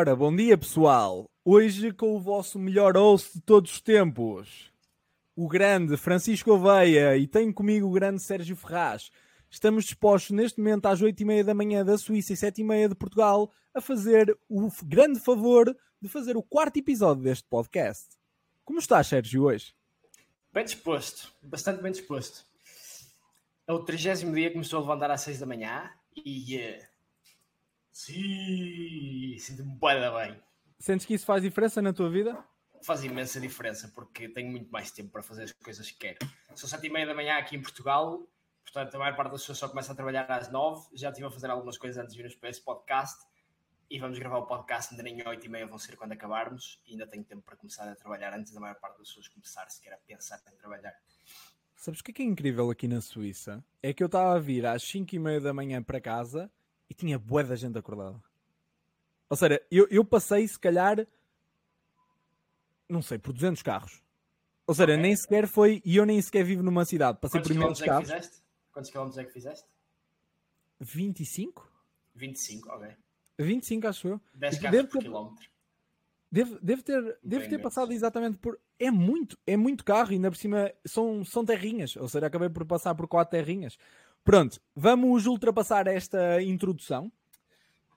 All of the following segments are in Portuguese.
Ora, bom dia pessoal. Hoje com o vosso melhor host de todos os tempos, o grande Francisco Oveia e tenho comigo o grande Sérgio Ferraz. Estamos dispostos neste momento às 8h30 da manhã da Suíça e 7h30 de Portugal a fazer o grande favor de fazer o quarto episódio deste podcast. Como estás, Sérgio, hoje? Bem disposto, bastante bem disposto. É o trigésimo dia que começou a levantar às 6 da manhã e. Uh, sim, sinto-me bem. Sentes que isso faz diferença na tua vida? Faz imensa diferença porque tenho muito mais tempo para fazer as coisas que quero. São 7 e meia da manhã aqui em Portugal, portanto a maior parte das pessoas só começa a trabalhar às 9. Já estive a fazer algumas coisas antes de vir para esse podcast e vamos gravar o podcast ainda nem 8 e meia vão ser quando acabarmos e ainda tenho tempo para começar a trabalhar antes da maior parte das pessoas começar sequer a pensar em trabalhar. Sabes o que é, que é incrível aqui na Suíça? É que eu estava a vir às 5 e meia da manhã para casa e tinha bué da gente acordada. Ou seja, eu, eu passei se calhar, não sei, por 200 carros. Ou seja, okay. nem sequer foi, e eu nem sequer vivo numa cidade, passei Quantos por imensos carros. É Quantos quilómetros é que fizeste? 25? 25, ok. 25, acho eu. 10 carros por quilómetro. Deve, deve ter, deve ter passado exatamente por. É muito, é muito carro, e ainda por cima são, são terrinhas. Ou seja, acabei por passar por quatro terrinhas. Pronto, vamos ultrapassar esta introdução.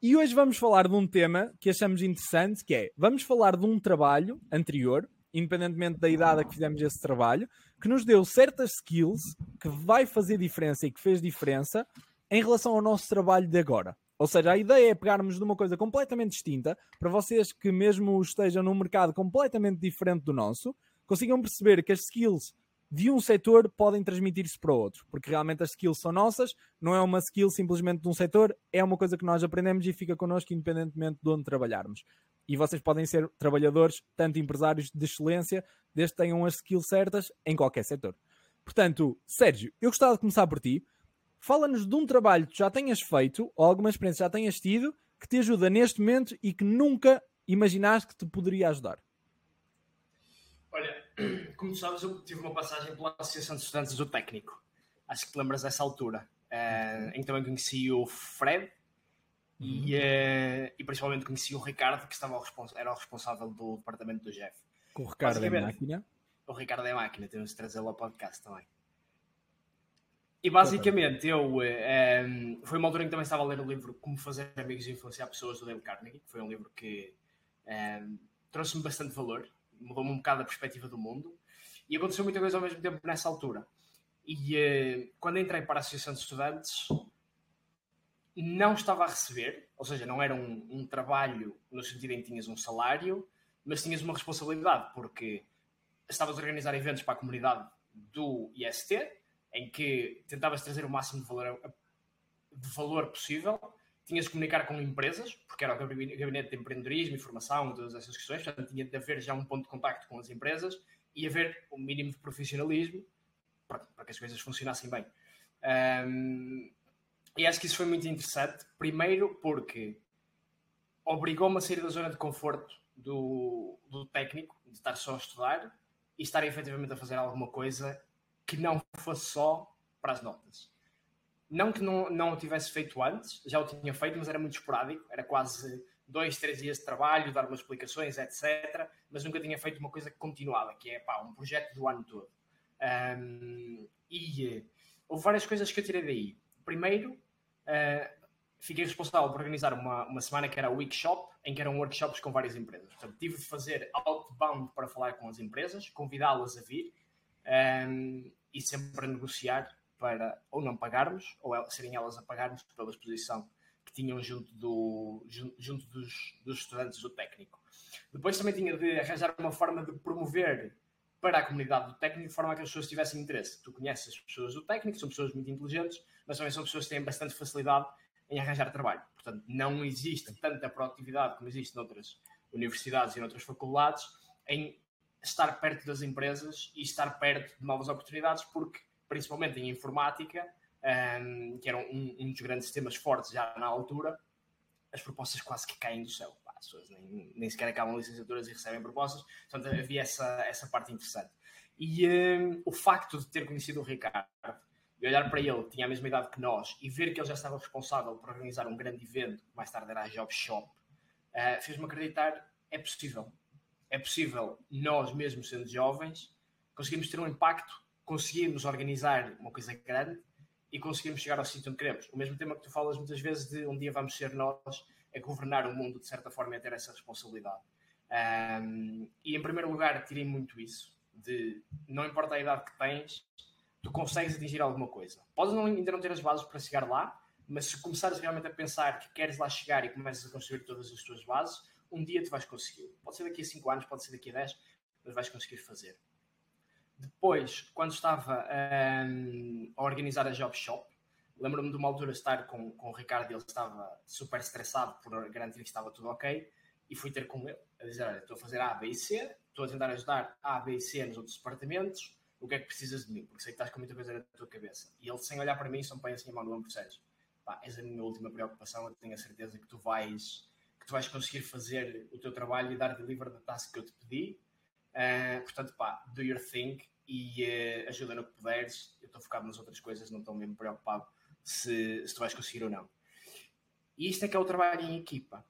E hoje vamos falar de um tema que achamos interessante, que é, vamos falar de um trabalho anterior, independentemente da idade a que fizemos esse trabalho, que nos deu certas skills que vai fazer diferença e que fez diferença em relação ao nosso trabalho de agora. Ou seja, a ideia é pegarmos de uma coisa completamente distinta para vocês que, mesmo estejam num mercado completamente diferente do nosso, consigam perceber que as skills de um setor podem transmitir-se para outro, porque realmente as skills são nossas, não é uma skill simplesmente de um setor, é uma coisa que nós aprendemos e fica connosco independentemente de onde trabalharmos. E vocês podem ser trabalhadores, tanto empresários de excelência, desde que tenham as skills certas em qualquer setor. Portanto, Sérgio, eu gostava de começar por ti. Fala-nos de um trabalho que já tenhas feito ou alguma experiência já tenhas tido que te ajuda neste momento e que nunca imaginaste que te poderia ajudar. Olha, como tu sabes, eu tive uma passagem pela Associação de Estudantes do Técnico. Acho que te lembras dessa altura. Uh, em que também conheci o Fred e, uh, e principalmente conheci o Ricardo, que estava era o responsável do departamento do Jeff. Com o Ricardo é máquina? O Ricardo é máquina, temos de trazê-lo ao podcast também. E basicamente eu um, ehm, foi uma altura em que também estava a ler o livro Como Fazer Amigos e Influenciar Pessoas do Dale Carnegie, que foi um livro que um, trouxe-me bastante valor, mudou-me um bocado a perspectiva do mundo e aconteceu muita coisa ao mesmo tempo nessa altura. E uh, quando entrei para a Associação de Estudantes, não estava a receber, ou seja, não era um, um trabalho no sentido em que tinhas um salário, mas tinhas uma responsabilidade, porque estavas a organizar eventos para a comunidade do IST em que tentavas trazer o máximo de valor, de valor possível, tinhas de comunicar com empresas, porque era o gabinete de empreendedorismo, informação, todas essas questões, portanto tinha de haver já um ponto de contacto com as empresas e haver um mínimo de profissionalismo para, para que as coisas funcionassem bem. Um, e acho que isso foi muito interessante, primeiro porque obrigou-me a sair da zona de conforto do, do técnico, de estar só a estudar e estar efetivamente a fazer alguma coisa que não fosse só para as notas. Não que não, não o tivesse feito antes, já o tinha feito, mas era muito esporádico, era quase dois, três dias de trabalho, dar umas explicações, etc. Mas nunca tinha feito uma coisa que continuava, que é pá, um projeto do ano todo. Um, e uh, houve várias coisas que eu tirei daí. Primeiro, uh, fiquei responsável por organizar uma, uma semana que era o Weekshop, em que eram workshops com várias empresas. Portanto, tive de fazer outbound para falar com as empresas, convidá-las a vir. Um, e sempre a negociar para ou não pagarmos, ou serem elas a pagarmos pela exposição que tinham junto, do, junto dos, dos estudantes do técnico. Depois também tinha de arranjar uma forma de promover para a comunidade do técnico de forma a que as pessoas tivessem interesse. Tu conheces as pessoas do técnico, são pessoas muito inteligentes, mas também são pessoas que têm bastante facilidade em arranjar trabalho. Portanto, não existe tanta produtividade como existe noutras universidades e noutras faculdades em estar perto das empresas e estar perto de novas oportunidades, porque, principalmente em informática, um, que era um, um, dos grandes temas fortes já na altura, as propostas quase que caem do céu. As pessoas nem, nem sequer acabam licenciaturas e recebem propostas, portanto havia essa, essa parte interessante. E um, o facto de ter conhecido o Ricardo e olhar para ele, tinha a mesma idade que nós, e ver que ele já estava responsável por organizar um grande evento, que mais tarde era a Job Shop, uh, fez-me acreditar é possível. É possível, nós mesmos sendo jovens, conseguirmos ter um impacto, conseguirmos organizar uma coisa grande e conseguirmos chegar ao sítio onde queremos. O mesmo tema que tu falas muitas vezes de um dia vamos ser nós a governar o mundo de certa forma e a ter essa responsabilidade. Um, e em primeiro lugar, tirei muito isso, de não importa a idade que tens, tu consegues atingir alguma coisa. Podes não, ainda não ter as bases para chegar lá, mas se começares realmente a pensar que queres lá chegar e começas a construir todas as tuas bases, um dia tu vais conseguir. Pode ser daqui a 5 anos, pode ser daqui a 10, mas vais conseguir fazer. Depois, quando estava um, a organizar a Job Shop, lembro-me de uma altura estar com, com o Ricardo ele estava super estressado por garantir que estava tudo ok e fui ter com ele a dizer, olha, estou a fazer A, B e C, estou a tentar ajudar A, B e C nos outros departamentos, o que é que precisas de mim? Porque sei que estás com muita coisa na tua cabeça. E ele, sem olhar para mim, só me põe assim a mão no ombro, Sérgio, pá, és a minha última preocupação, eu tenho a certeza que tu vais que tu vais conseguir fazer o teu trabalho e dar deliver da task que eu te pedi. Uh, portanto, pá, do your thing e uh, ajuda no que puderes. Eu estou focado nas outras coisas, não estou mesmo preocupado se, se tu vais conseguir ou não. E isto é que é o trabalho em equipa.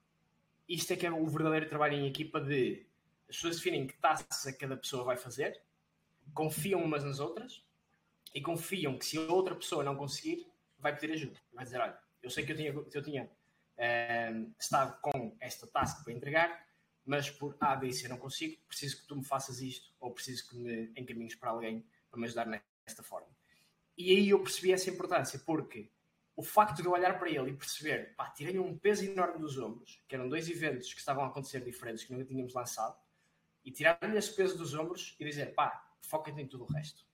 Isto é que é o verdadeiro trabalho em equipa de as pessoas definem que taça cada pessoa vai fazer, confiam umas nas outras e confiam que se a outra pessoa não conseguir, vai pedir ajuda. Vai dizer, olha, eu sei que eu tinha, que eu tinha um, estado com esta task para entregar, mas por A, B e C não consigo, preciso que tu me faças isto ou preciso que me encaminhes para alguém para me ajudar nesta forma. E aí eu percebi essa importância, porque o facto de eu olhar para ele e perceber, pá, tirei um peso enorme dos ombros, que eram dois eventos que estavam a acontecer diferentes, que nunca tínhamos lançado, e tirar-lhe esse peso dos ombros e dizer, pá, foca-te em tudo o resto.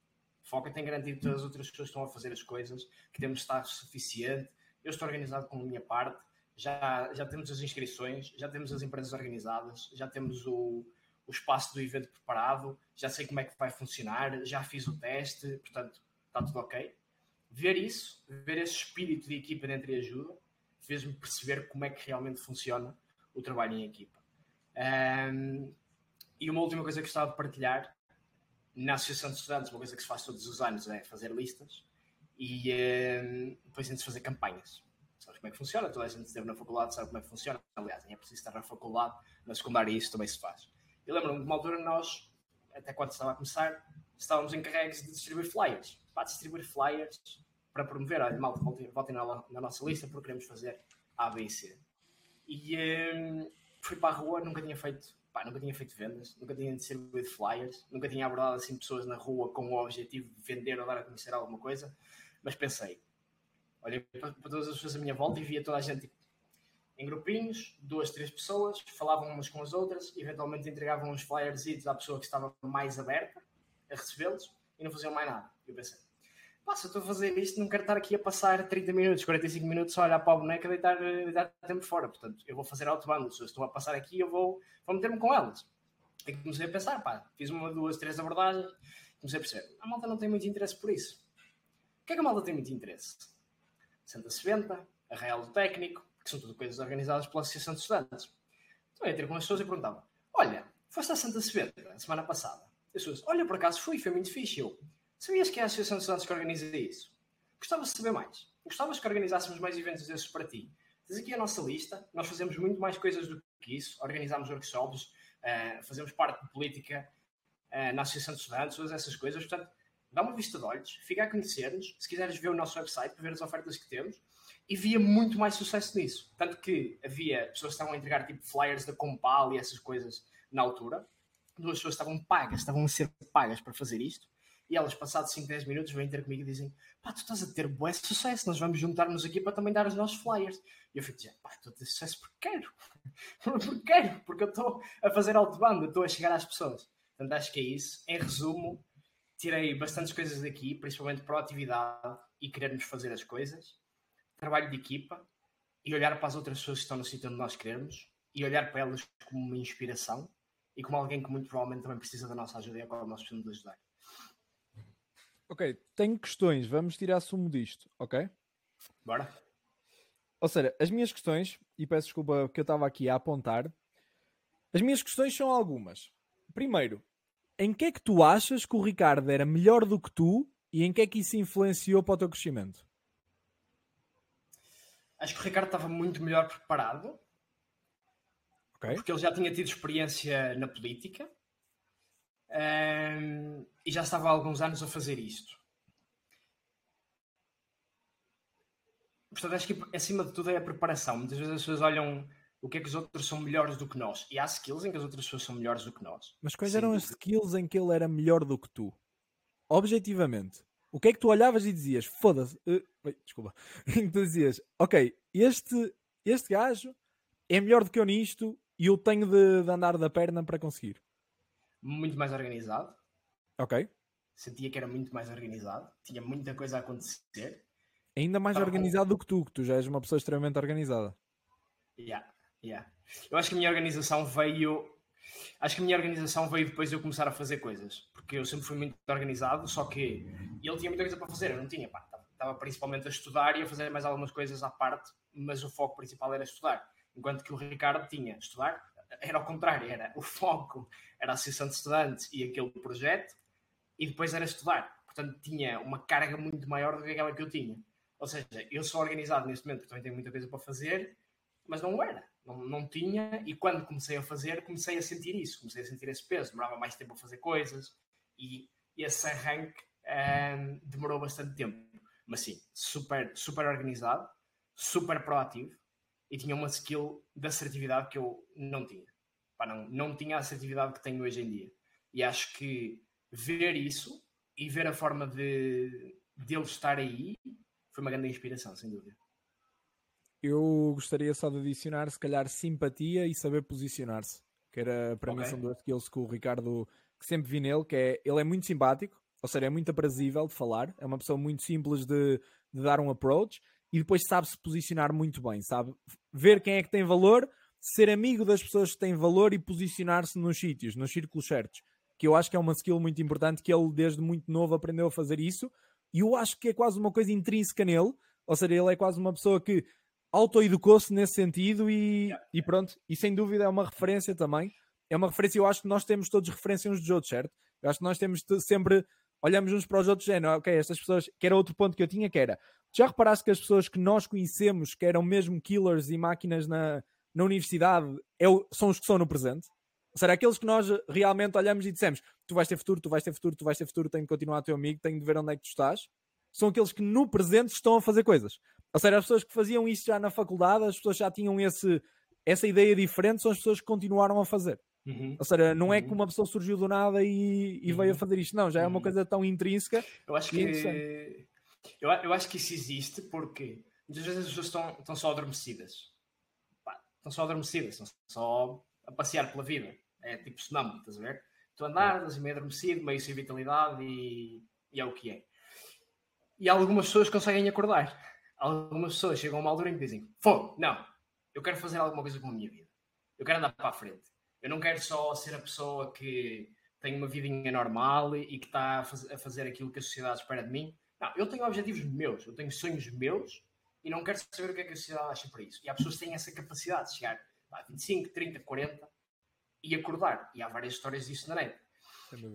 Foca-te em garantir que todas as outras pessoas estão a fazer as coisas, que temos estado suficiente, eu estou organizado com a minha parte, já, já temos as inscrições, já temos as empresas organizadas, já temos o, o espaço do evento preparado, já sei como é que vai funcionar, já fiz o teste, portanto, está tudo ok. Ver isso, ver esse espírito de equipa dentro e ajuda, fez-me perceber como é que realmente funciona o trabalho em equipa. Um, e uma última coisa que gostava de partilhar, na Associação de Estudantes, uma coisa que se faz todos os anos é fazer listas e um, depois tem-se fazer campanhas sabes como é que funciona, toda a gente esteve na faculdade, sabe como é que funciona. Aliás, nem é preciso estar na faculdade, na secundária isso também se faz. Eu lembro-me de uma altura nós, até quando estava a começar, estávamos encarregues de distribuir flyers. Para distribuir flyers para promover, olha, malta, voltem, voltem na, na, nossa lista porque queremos fazer A, B e C. E um, fui para a rua, nunca tinha feito Pá, nunca tinha feito vendas, nunca tinha distribuído flyers, nunca tinha abordado assim pessoas na rua com o objetivo de vender ou dar a conhecer alguma coisa, mas pensei, olhei para, todas as pessoas à minha volta e via toda a gente tipo, em grupinhos, duas, três pessoas, falavam umas com as outras, eventualmente entregavam uns flyers à pessoa que estava mais aberta a recebê-los e não faziam mais nada. Eu pensei, pá, se eu estou a fazer isto, não quero estar aqui a passar 30 minutos, 45 minutos só a olhar para a boneca e deitar, deitar tempo fora. Portanto, eu vou fazer autobando. Se estou a passar aqui, eu vou, vou meter-me com elas. E comecei a pensar, pá, fiz uma, duas, três abordagens, comecei a perceber, a malta não tem muito interesse por isso. O que é que a malta tem muito interesse? Santa Seventa, Arraial do Técnico, que são tudo coisas organizadas pela Associação de Estudantes. Então eu ter com as pessoas e perguntava: Olha, foste a Santa Seventa a semana passada? As pessoas: Olha, por acaso fui, foi muito fixe. Eu, sabias que é a Associação de Estudantes que organiza isso? Gostava de saber mais. Gostavas que organizássemos mais eventos desses para ti. Tens aqui a nossa lista, nós fazemos muito mais coisas do que isso, organizamos workshops, uh, fazemos parte de política uh, na Associação de Estudantes, todas essas coisas. Portanto, dá uma vista de olhos, fica a conhecer-nos. Se quiseres ver o nosso website para ver as ofertas que temos, e via muito mais sucesso nisso. Tanto que havia pessoas que estavam a entregar tipo flyers da Compal e essas coisas na altura. Duas pessoas estavam pagas, estavam a ser pagas para fazer isto. E elas, passados 5, 10 minutos, vêm ter comigo e dizem: pá, tu estás a ter bom sucesso, nós vamos juntar-nos aqui para também dar os nossos flyers. E eu fico dizendo: pá, estou a ter sucesso porque quero. porque quero, porque eu estou a fazer autobanda, estou a chegar às pessoas. Portanto, acho que é isso. Em resumo, tirei bastantes coisas daqui, principalmente proatividade e querermos fazer as coisas, trabalho de equipa e olhar para as outras pessoas que estão no sítio onde nós queremos e olhar para elas como uma inspiração e como alguém que muito provavelmente também precisa da nossa ajuda e a qual nós precisamos de ajudar. Ok, tenho questões, vamos tirar sumo disto, ok? Bora. Ou seja, as minhas questões, e peço desculpa porque eu estava aqui a apontar, as minhas questões são algumas. Primeiro, em que é que tu achas que o Ricardo era melhor do que tu e em que é que isso influenciou para o teu crescimento? Acho que o Ricardo estava muito melhor preparado. Okay. Porque ele já tinha tido experiência na política um, e já estava há alguns anos a fazer isto. Portanto, acho que acima de tudo é a preparação. Muitas vezes as pessoas olham o que é que os outros são melhores do que nós. E há skills em que as outras pessoas são melhores do que nós. Mas quais eram as skills em que ele era melhor do que tu? Objetivamente. O que é que tu olhavas e dizias? Foda-se. Uh, desculpa. Em que tu dizias, ok, este, este gajo é melhor do que eu nisto e eu tenho de, de andar da perna para conseguir. Muito mais organizado. Ok. Sentia que era muito mais organizado. Tinha muita coisa a acontecer. Ainda mais organizado do que tu, que tu já és uma pessoa extremamente organizada. Yeah, yeah. Eu acho que a minha organização veio. Acho que a minha organização veio depois de eu começar a fazer coisas. Porque eu sempre fui muito organizado, só que ele tinha muita coisa para fazer, eu não tinha. estava principalmente a estudar e a fazer mais algumas coisas à parte, mas o foco principal era estudar. Enquanto que o Ricardo tinha estudar, era ao contrário, era o foco, era a Associação de Estudantes e aquele projeto, e depois era estudar. Portanto, tinha uma carga muito maior do que aquela que eu tinha. Ou seja, eu sou organizado neste momento porque também tenho muita coisa para fazer, mas não era. Não, não tinha, e quando comecei a fazer, comecei a sentir isso, comecei a sentir esse peso. Demorava mais tempo a fazer coisas, e esse arranque um, demorou bastante tempo. Mas sim, super, super organizado, super proativo, e tinha uma skill de assertividade que eu não tinha. Pá, não, não tinha a assertividade que tenho hoje em dia. E acho que ver isso e ver a forma de, de ele estar aí foi uma grande inspiração, sem dúvida. Eu gostaria só de adicionar, se calhar, simpatia e saber posicionar-se. Que era, para okay. mim, são duas skills que o Ricardo, que sempre vi nele, que é, ele é muito simpático, ou seja, é muito aprazível de falar, é uma pessoa muito simples de, de dar um approach e depois sabe se posicionar muito bem, sabe ver quem é que tem valor, ser amigo das pessoas que têm valor e posicionar-se nos sítios, nos círculos certos. Que eu acho que é uma skill muito importante que ele desde muito novo aprendeu a fazer isso e eu acho que é quase uma coisa intrínseca nele, ou seja, ele é quase uma pessoa que autoeducou-se nesse sentido e, e pronto, e sem dúvida é uma referência também. É uma referência, eu acho que nós temos todos referência uns dos outros, certo? Eu acho que nós temos sempre, olhamos uns para os outros, é, não, ok, estas pessoas, que era outro ponto que eu tinha, que era, já reparaste que as pessoas que nós conhecemos, que eram mesmo killers e máquinas na, na universidade, é, são os que são no presente? Seja, aqueles que nós realmente olhamos e dissemos, tu vais ter futuro, tu vais ter futuro, tu vais ter futuro, tenho de continuar teu amigo, tenho de ver onde é que tu estás, são aqueles que no presente estão a fazer coisas. Ou seja, as pessoas que faziam isso já na faculdade, as pessoas já tinham esse, essa ideia diferente, são as pessoas que continuaram a fazer. Uhum. Ou seja, não é que uhum. uma pessoa surgiu do nada e, e uhum. veio a uhum. fazer isto, não, já é uma uhum. coisa tão intrínseca. Eu acho que, eu, eu, acho que isso existe porque muitas vezes as pessoas estão, estão só adormecidas. Pá, estão só adormecidas, estão só a passear pela vida. É tipo sonâmbulo, estás a ver? Tu andas meio adormecido, meio sem vitalidade e, e é o que é. E algumas pessoas conseguem acordar. Algumas pessoas chegam a uma altura em que dizem: Fogo, não, eu quero fazer alguma coisa com a minha vida. Eu quero andar para a frente. Eu não quero só ser a pessoa que tem uma vidinha normal e que está a fazer aquilo que a sociedade espera de mim. Não, eu tenho objetivos meus, eu tenho sonhos meus e não quero saber o que é que a sociedade acha para isso. E há pessoas que têm essa capacidade de chegar a 25, 30, 40 e acordar. E há várias histórias disso na net.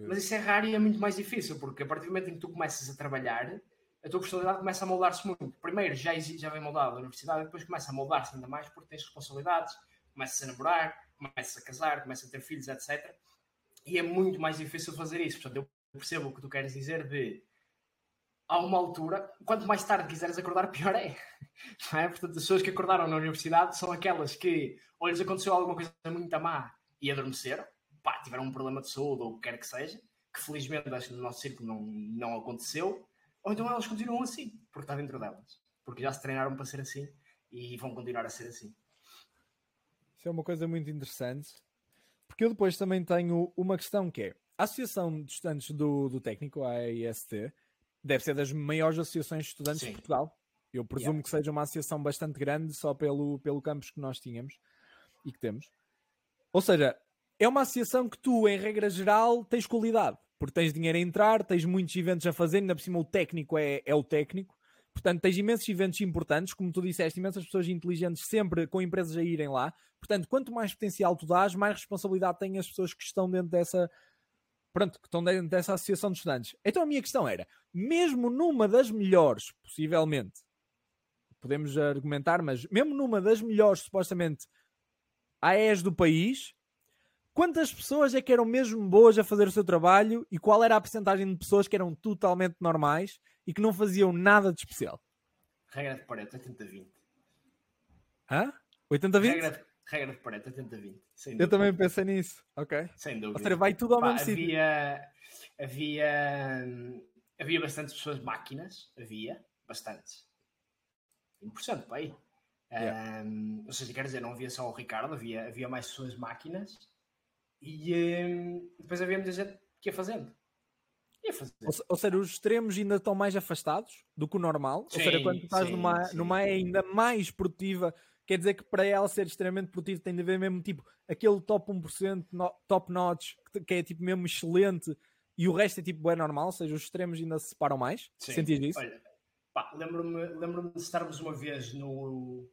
Mas isso é raro e é muito mais difícil, porque a partir do momento em que tu começas a trabalhar, a tua personalidade começa a moldar-se muito. Primeiro já, já vem moldado na universidade, depois começa a moldar-se ainda mais porque tens responsabilidades, começas a namorar, começas a casar, começas a ter filhos, etc. E é muito mais difícil fazer isso. Portanto, eu percebo o que tu queres dizer de a uma altura, quanto mais tarde quiseres acordar, pior é. é. Portanto, as pessoas que acordaram na universidade são aquelas que ou lhes aconteceu alguma coisa muito má e adormeceram, pá, tiveram um problema de saúde ou o que quer que seja, que felizmente acho que no nosso círculo não, não aconteceu, ou então elas continuam assim, porque está dentro delas, porque já se treinaram para ser assim e vão continuar a ser assim. Isso é uma coisa muito interessante, porque eu depois também tenho uma questão que é a Associação de Estudantes do, do Técnico, a AIST, deve ser das maiores associações de estudantes Sim. de Portugal. Eu presumo yeah. que seja uma associação bastante grande só pelo, pelo campus que nós tínhamos e que temos. Ou seja, é uma associação que tu, em regra geral, tens qualidade. Porque tens dinheiro a entrar, tens muitos eventos a fazer, ainda por cima o técnico é, é o técnico. Portanto, tens imensos eventos importantes, como tu disseste, imensas pessoas inteligentes sempre com empresas a irem lá. Portanto, quanto mais potencial tu dás, mais responsabilidade têm as pessoas que estão dentro dessa, pronto, que estão dentro dessa associação de estudantes. Então a minha questão era, mesmo numa das melhores, possivelmente, podemos argumentar, mas mesmo numa das melhores, supostamente, AES do país, quantas pessoas é que eram mesmo boas a fazer o seu trabalho e qual era a porcentagem de pessoas que eram totalmente normais e que não faziam nada de especial? Regra de Pareto, 80-20. Hã? 80-20? Regra, regra de Pareto, 80-20. Eu também pensei nisso. Ok. Sem dúvida. Ou seja, vai tudo ao Pá, mesmo sítio. havia, havia, havia bastantes pessoas máquinas. Havia. Bastantes. 1% para aí. Yeah. Um, ou seja, quer dizer, não havia só o Ricardo, havia, havia mais pessoas máquinas. E um, depois havia muita gente que ia fazendo. Ia fazendo. Ou, ou seja, os extremos ainda estão mais afastados do que o normal. Sim, ou seja, quando tu estás sim, numa, sim. numa é ainda mais produtiva, quer dizer que para ela ser extremamente produtiva tem de haver mesmo tipo aquele top 1%, no- top notch, que, é tipo mesmo excelente e o resto é tipo é normal, ou seja, os extremos ainda se separam mais. Sim. Sentias isso? Olha, pá, lembro-me lembro de estarmos uma vez no.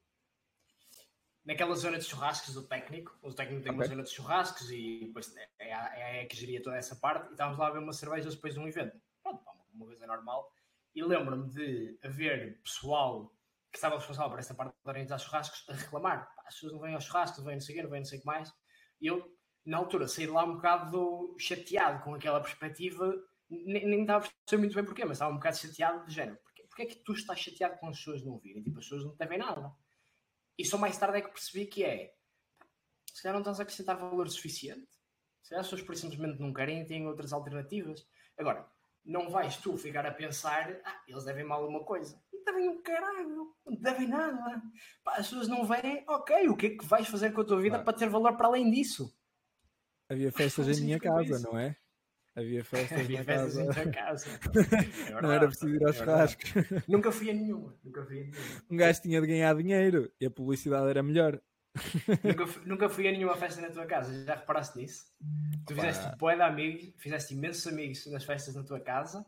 Naquela zona de churrascos do técnico. O técnico tem uma Ok. zona de churrascos e depois é a, é a que geria toda essa parte. E estávamos lá a ver uma cerveja depois de um evento. Pronto, pá, uma coisa normal. E lembro-me de haver pessoal que estava responsável por esta parte de organizar churrascos a reclamar. Pá, as pessoas não vêm aos churrascos, não vêm não sei o quê, não vêm não sei o que mais. E eu, na altura, saí de lá um bocado chateado com aquela perspectiva. Nem, nem estava a perceber muito bem porquê, mas estava um bocado chateado de género. Porquê, porquê é que tu estás chateado com as pessoas não virem? Tipo, as pessoas não te devem nada. E só mais tarde é que percebi que é. Se calhar não estás a acrescentar valor suficiente. Se calhar as pessoas simplesmente não querem e têm outras alternativas. Agora, não vais tu ficar a pensar, ah, eles devem mal alguma coisa. Não devem um caralho, não devem nada. Pá, as pessoas não vêm, ok, o que é que vais fazer com a tua vida Claro. para ter valor para além disso? Havia festas em minha casa, isso. não é? Havia festas Havia na festas casa. em tua casa. É Não era preciso ir aos é churrascos. Nunca fui a nenhuma. Nunca fui a nenhuma. Um gajo tinha de ganhar dinheiro e a publicidade era melhor. nunca, fui, nunca fui a nenhuma festa na tua casa. Já reparaste nisso? Tu fizeste boé de amigos, fizeste imensos amigos nas festas na tua casa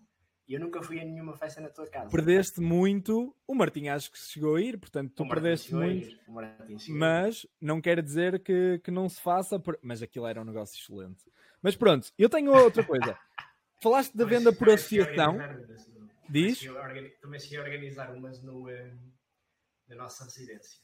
e eu nunca fui a nenhuma festa na tua casa. Perdeste muito. O Martim acho que chegou a ir, portanto tu perdeste muito. Mas não quer dizer que, que não se faça. Mas aquilo era um negócio excelente. Mas pronto, eu tenho outra coisa. Falaste da venda por associação. Diz? Também cheguei a organizar umas no, eh, na nossa residência.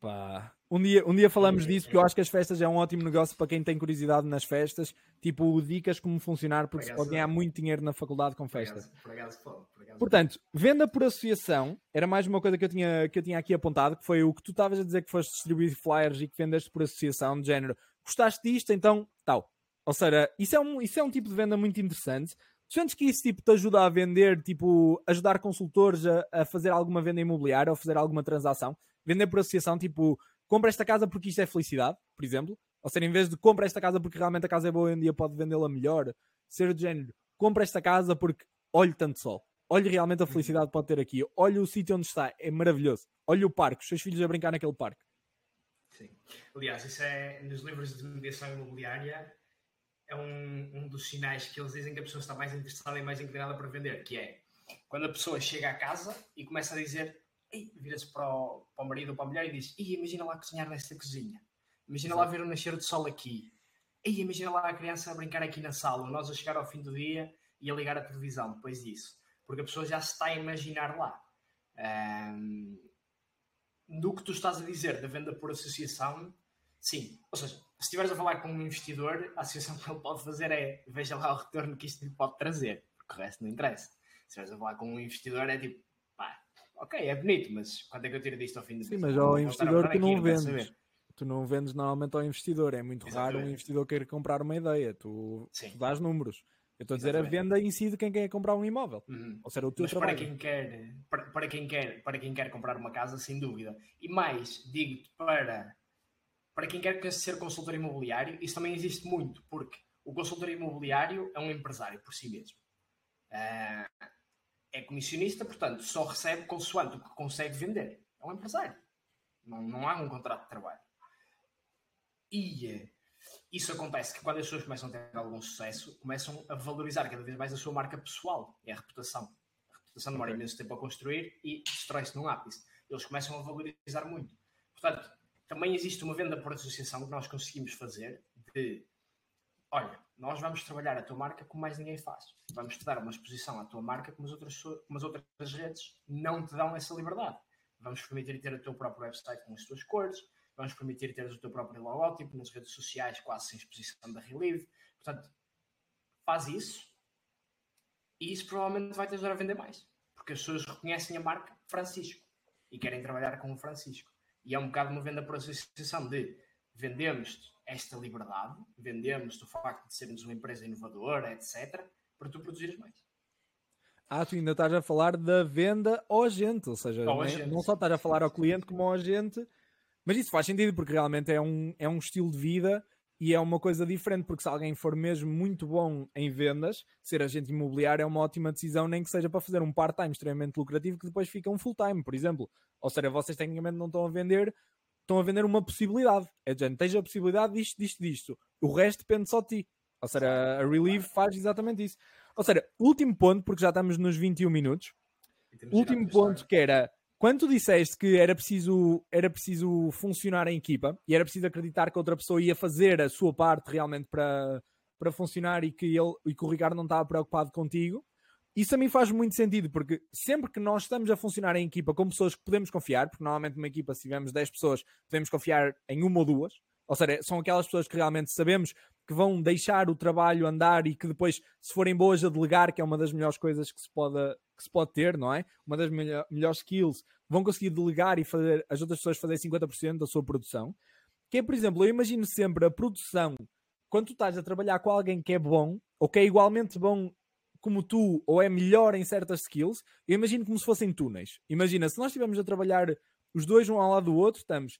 Pá. Um dia, um dia falamos disso, porque eu acho que as festas é um ótimo negócio para quem tem curiosidade nas festas. Tipo, dicas como funcionar, porque se Por pode acaso- ganhar muito dinheiro na faculdade com Por festas. acaso- Por acaso, por acaso. Portanto, venda por associação era mais uma coisa que eu tinha, que eu tinha aqui apontado, que foi o que tu estavas a dizer que foste distribuir flyers e que vendeste por associação, de género, gostaste disto, então tal. Ou seja, isso é um, isso é um tipo de venda muito interessante. Tu sentes que isso tipo, te ajuda a vender, tipo, ajudar consultores a, a fazer alguma venda imobiliária ou fazer alguma transação? Vender por associação, tipo, compra esta casa porque isto é felicidade, por exemplo. Ou seja, em vez de compra esta casa porque realmente a casa é boa e um dia pode vendê-la melhor, ser do género, compra esta casa porque olhe tanto sol. Olhe realmente a felicidade que pode ter aqui. Olhe o sítio onde está, é maravilhoso. Olhe o parque, os seus filhos a brincar naquele parque. Sim. Aliás, isso é nos livros de mediação imobiliária é um, um dos sinais que eles dizem que a pessoa está mais interessada e mais inclinada para vender, que é quando a pessoa chega à casa e começa a dizer, vira-se para o, para o marido ou para a mulher e diz, imagina lá cozinhar nesta cozinha, imagina lá ver o nascer do sol aqui, Ei, imagina lá a criança a brincar aqui na sala, nós a chegar ao fim do dia e a ligar a televisão depois disso, porque a pessoa já se está a imaginar lá. Ahm, do que tu estás a dizer da venda por associação, sim. Ou seja, se estiveres a falar com um investidor, a associação que ele pode fazer é veja lá o retorno que isto lhe pode trazer, porque o resto não interessa. Se estiveres a falar com um investidor, é tipo, pá, ok, é bonito, mas quanto é que eu tiro disto ao fim do Sim, mês? mas ao investidor tu não aqui, quero vendes. Tu não vendes normalmente ao investidor. É muito raro um Exatamente. investidor querer comprar uma ideia. Tu, Sim. tu dás números. Eu estou a dizer a Exatamente. venda em si de quem quer comprar um imóvel. Uhum. Ou seja, o teu Mas para trabalho. quem, quer, para, para quem quer para quem quer comprar uma casa, sem dúvida. E mais, digo-te, para, para quem quer ser consultor imobiliário, isso também existe muito, porque o consultor imobiliário é um empresário por si mesmo. Ah, é comissionista, portanto, só recebe consoante o que consegue vender. É um empresário. Não, não há um contrato de trabalho. E eh, isso acontece que quando as pessoas começam a ter algum sucesso, começam a valorizar cada vez mais a sua marca pessoal, é a reputação. A reputação demora imenso tempo a construir e destrói-se num ápice. Eles começam a valorizar muito. Portanto, também existe uma venda por associação que nós conseguimos fazer de olha, nós vamos trabalhar a tua marca como mais ninguém faz. Vamos te dar uma exposição à tua marca como as outras, como as outras redes não te dão essa liberdade. Vamos permitir ter o teu próprio website com as tuas cores, vamos permitir teres o teu próprio logótipo nas redes sociais, quase sem exposição da Relive. Portanto, faz isso e isso provavelmente vai te ajudar a vender mais, porque as pessoas reconhecem a marca Francisco e querem trabalhar com o Francisco. E é um bocado uma venda por associação de vendemos esta liberdade, vendemos o facto de sermos uma empresa inovadora, etc., para tu produzires mais. Ah, tu ainda estás a falar da venda ao agente, ou seja, ao não, é, agente. não só estás a falar ao cliente como ao agente, mas isso faz sentido porque realmente é um, é um estilo de vida e é uma coisa diferente, porque se alguém for mesmo muito bom em vendas, ser agente imobiliário é uma ótima decisão, nem que seja para fazer um part-time extremamente lucrativo que depois fica um full-time, por exemplo. Ou seja, vocês tecnicamente não estão a vender, estão a vender uma possibilidade. É gente, tens a possibilidade disto, disto, disto. O resto depende só de ti. Ou seja, a Relieve faz exatamente isso. Ou seja, último ponto, porque já estamos nos 21 minutos. Último ponto que era quando tu disseste que era preciso, era preciso funcionar em equipa e era preciso acreditar que outra pessoa ia fazer a sua parte realmente para, para funcionar e que, ele, e que o Ricardo não estava preocupado contigo, isso a mim faz muito sentido, porque sempre que nós estamos a funcionar em equipa com pessoas que podemos confiar, porque normalmente numa equipa, se tivermos 10 pessoas, podemos confiar em uma ou duas, ou seja, são aquelas pessoas que realmente sabemos que vão deixar o trabalho andar e que depois, se forem boas a delegar, que é uma das melhores coisas que se pode, que se pode ter, não é? Uma das melhor, melhores skills, vão conseguir delegar e fazer as outras pessoas fazer 50% da sua produção. Que é, por exemplo, eu imagino sempre a produção, quando tu estás a trabalhar com alguém que é bom, ou que é igualmente bom como tu, ou é melhor em certas skills, eu imagino como se fossem túneis. Imagina, se nós estivermos a trabalhar os dois um ao lado do outro, estamos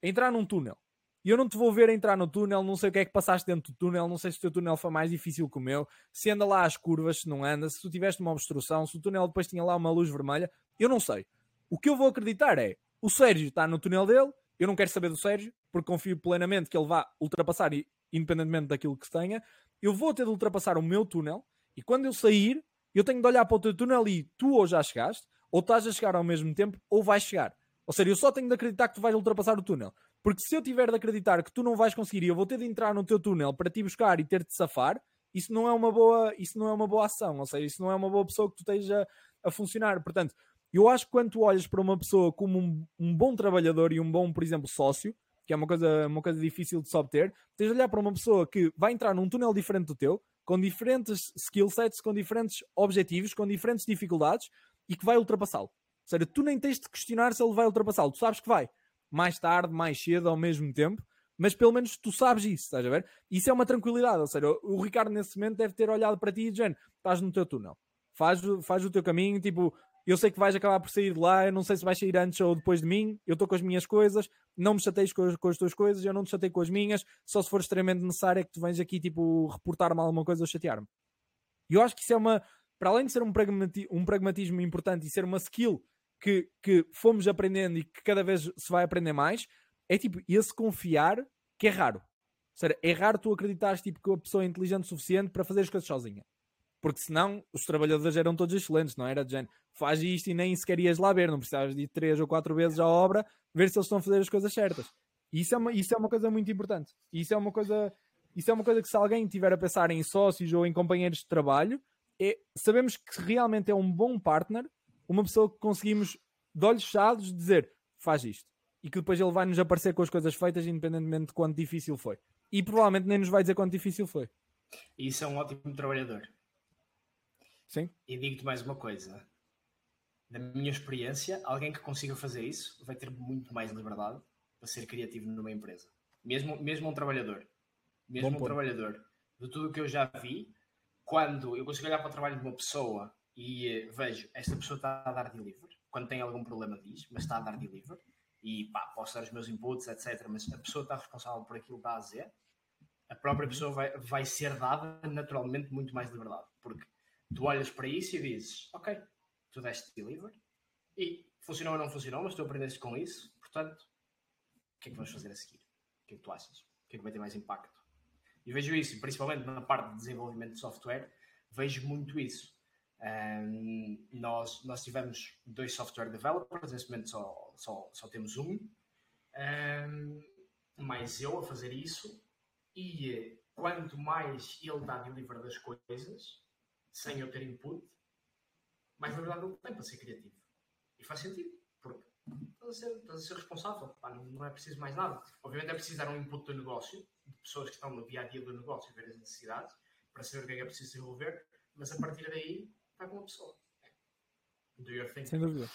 a entrar num túnel e eu não te vou ver entrar no túnel, não sei o que é que passaste dentro do túnel, não sei se o teu túnel foi mais difícil que o meu, se anda lá às curvas, se não anda, se tu tiveste uma obstrução, se o túnel depois tinha lá uma luz vermelha, eu não sei. O que eu vou acreditar é, o Sérgio está no túnel dele, eu não quero saber do Sérgio, porque confio plenamente que ele vá ultrapassar, independentemente daquilo que tenha, eu vou ter de ultrapassar o meu túnel, e quando eu sair, eu tenho de olhar para o teu túnel e tu ou já chegaste, ou estás a chegar ao mesmo tempo, ou vais chegar. Ou seja, eu só tenho de acreditar que tu vais ultrapassar o túnel. Porque se eu tiver de acreditar que tu não vais conseguir e eu vou ter de entrar no teu túnel para te buscar e ter de safar, isso não é uma boa, isso não é uma boa ação, ou seja, isso não é uma boa pessoa que tu esteja a funcionar. Portanto, eu acho que quando tu olhas para uma pessoa como um, um bom trabalhador e um bom, por exemplo, sócio, que é uma coisa, uma coisa difícil de se obter, tens de olhar para uma pessoa que vai entrar num túnel diferente do teu, com diferentes skill sets, com diferentes objetivos, com diferentes dificuldades e que vai ultrapassá-lo. Seja, tu nem tens de questionar se ele vai ultrapassá-lo, tu sabes que vai. Mais tarde, mais cedo, ao mesmo tempo, mas pelo menos tu sabes isso, estás a ver? Isso é uma tranquilidade, ou seja, o Ricardo nesse momento deve ter olhado para ti e dizendo, estás no teu túnel, faz, faz o teu caminho, tipo, eu sei que vais acabar por sair de lá, eu não sei se vais sair antes ou depois de mim, eu estou com as minhas coisas, não me chateias com, com, as tuas coisas, eu não te chatei com as minhas, só se for extremamente necessário é que tu vens aqui, tipo, reportar-me alguma coisa ou chatear-me. E eu acho que isso é uma, para além de ser um, um pragmatismo importante e ser uma skill que, que fomos aprendendo e que cada vez se vai aprender mais, é tipo esse confiar que é raro. Ou seja, é raro tu acreditares tipo, que a pessoa é inteligente o suficiente para fazer as coisas sozinha. Porque senão os trabalhadores eram todos excelentes, não era de género, faz isto e nem sequer ias lá ver, não precisavas de ir três ou quatro vezes à obra ver se eles estão a fazer as coisas certas. Isso é uma, isso é uma coisa muito importante. Isso é uma coisa, isso é uma coisa que se alguém tiver a pensar em sócios ou em companheiros de trabalho, é, sabemos que realmente é um bom partner uma pessoa que conseguimos, de olhos fechados, dizer faz isto. E que depois ele vai nos aparecer com as coisas feitas, independentemente de quanto difícil foi. E provavelmente nem nos vai dizer quanto difícil foi. Isso é um ótimo trabalhador. Sim. E digo-te mais uma coisa. Na minha experiência, alguém que consiga fazer isso vai ter muito mais liberdade para ser criativo numa empresa. Mesmo, mesmo um trabalhador. Mesmo Bom um ponto. trabalhador. De tudo o que eu já vi, quando eu consigo olhar para o trabalho de uma pessoa e eh, vejo, esta pessoa está a dar delivery, quando tem algum problema diz, mas está a dar delivery, e pá, posso dar os meus inputs, etc. Mas a pessoa está responsável por aquilo que está a dizer, a própria pessoa vai, vai ser dada naturalmente muito mais liberdade, porque tu olhas para isso e dizes, ok, tu deste delivery, e funcionou ou não funcionou, mas tu aprendeste com isso, portanto, o que é que vamos fazer a seguir? O que é que tu achas? O que é que vai ter mais impacto? E vejo isso, principalmente na parte de desenvolvimento de software, vejo muito isso. Um, nós, nós tivemos dois software developers, neste momento só, só, só temos um, um, eu a fazer isso. E quanto mais ele dá deliver das coisas, sem eu ter input, mais liberdade ele tem para ser criativo. E faz sentido, porque estás a ser, estás a ser responsável. Pá, não, não, é preciso mais nada. Obviamente é preciso dar um input do negócio, de pessoas que estão no dia a dia do negócio, ver as necessidades, para saber o que é que é preciso desenvolver, mas a partir daí vai com a pessoa. Do your thing. Sem dúvida.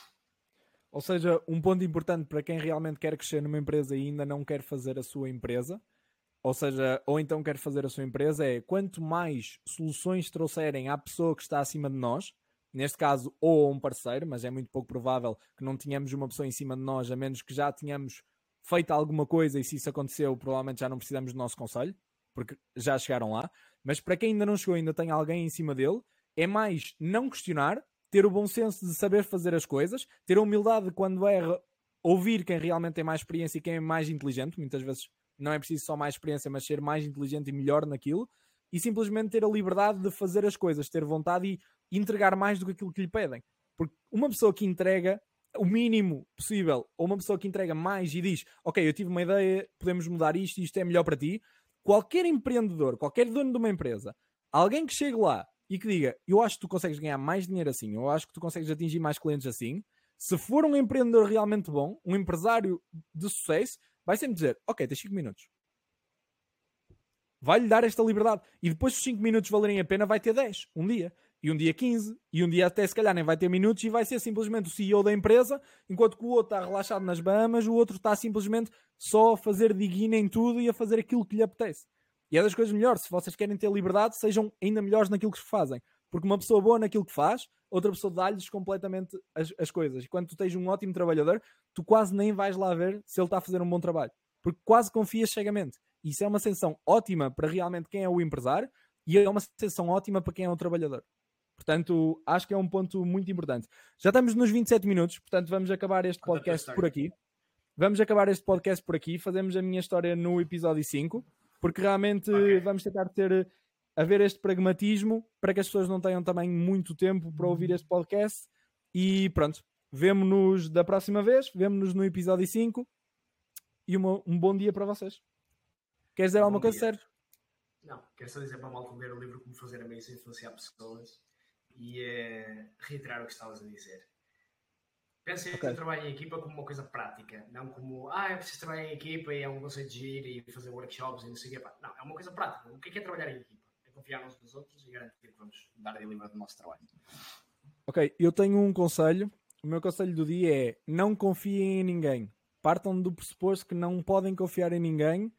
Ou seja, um ponto importante para quem realmente quer crescer numa empresa e ainda não quer fazer a sua empresa, ou seja, ou então quer fazer a sua empresa, é quanto mais soluções trouxerem à pessoa que está acima de nós, neste caso, ou a um parceiro, mas é muito pouco provável que não tenhamos uma pessoa em cima de nós, a menos que já tenhamos feito alguma coisa e se isso aconteceu, provavelmente já não precisamos do nosso conselho, porque já chegaram lá. Mas para quem ainda não chegou, ainda tem alguém em cima dele, é mais não questionar, ter o bom senso de saber fazer as coisas, ter a humildade quando erra, ouvir quem realmente tem mais experiência e quem é mais inteligente. Muitas vezes não é preciso só mais experiência, mas ser mais inteligente e melhor naquilo. E simplesmente ter a liberdade de fazer as coisas, ter vontade e entregar mais do que aquilo que lhe pedem. Porque uma pessoa que entrega o mínimo possível, ou uma pessoa que entrega mais e diz: Ok, eu tive uma ideia, podemos mudar isto e isto é melhor para ti. Qualquer empreendedor, qualquer dono de uma empresa, alguém que chegue lá e que diga: Eu acho que tu consegues ganhar mais dinheiro assim, eu acho que tu consegues atingir mais clientes assim. Se for um empreendedor realmente bom, um empresário de sucesso, vai sempre dizer: Ok, tens 5 minutos. Vai-lhe dar esta liberdade. E depois, se os 5 minutos valerem a pena, vai ter 10, um dia e um dia 15, e um dia até se calhar nem vai ter minutos e vai ser simplesmente o CEO da empresa, enquanto que o outro está relaxado nas Bahamas, o outro está simplesmente só a fazer diguina em tudo e a fazer aquilo que lhe apetece. E é das coisas melhores, se vocês querem ter liberdade, sejam ainda melhores naquilo que fazem. Porque uma pessoa boa naquilo que faz, outra pessoa dá-lhes completamente as, as coisas. E quando tu tens um ótimo trabalhador, tu quase nem vais lá ver se ele está a fazer um bom trabalho. Porque quase confias cegamente. Isso é uma sensação ótima para realmente quem é o empresário e é uma sensação ótima para quem é o trabalhador. Portanto, acho que é um ponto muito importante. Já estamos nos 27 minutos, portanto, vamos acabar este podcast por aqui. Vamos acabar este podcast por aqui. Fazemos a minha história no episódio 5, porque realmente okay. vamos tentar ter haver este pragmatismo para que as pessoas não tenham também muito tempo para ouvir este podcast. E pronto, vemo-nos da próxima vez, vemo-nos no episódio 5 e uma, um bom dia para vocês. Queres dizer um alguma coisa, Sérgio? Não, quero só dizer para mal ler o livro Como Fazer a Mesa Influenciar Pessoas e uh, reiterar o que estavas a dizer. Pensem okay. que o trabalho em equipa como uma coisa prática, não como, ah, é preciso trabalhar em equipa e é um conceito de giro e fazer workshops e não sei o quê. Não, é uma coisa prática. O que é, que é trabalhar em equipa? É confiar uns nos outros e garantir que vamos dar a livre do nosso trabalho. Ok, eu tenho um conselho. O meu conselho do dia é não confiem em ninguém. Partam do pressuposto que não podem confiar em ninguém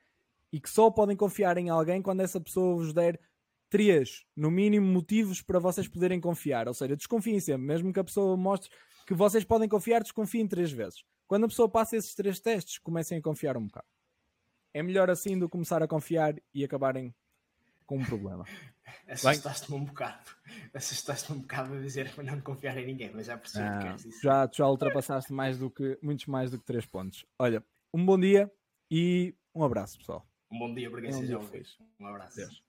e que só podem confiar em alguém quando essa pessoa vos der três, no mínimo, motivos para vocês poderem confiar. Ou seja, desconfiem sempre, mesmo que a pessoa mostre que vocês podem confiar, desconfiem três vezes. Quando a pessoa passa esses três testes, comecem a confiar um bocado. É melhor assim do que começar a confiar e acabarem com um problema. Assustaste-me um bocado. Assustaste-me um bocado a dizer para não confiar em ninguém, mas já percebi ah, que queres dizer. Já, já ultrapassaste mais do que, muitos mais do que três pontos. Olha, um bom dia e um abraço, pessoal. Um bom dia para quem um seja Um abraço. Deus.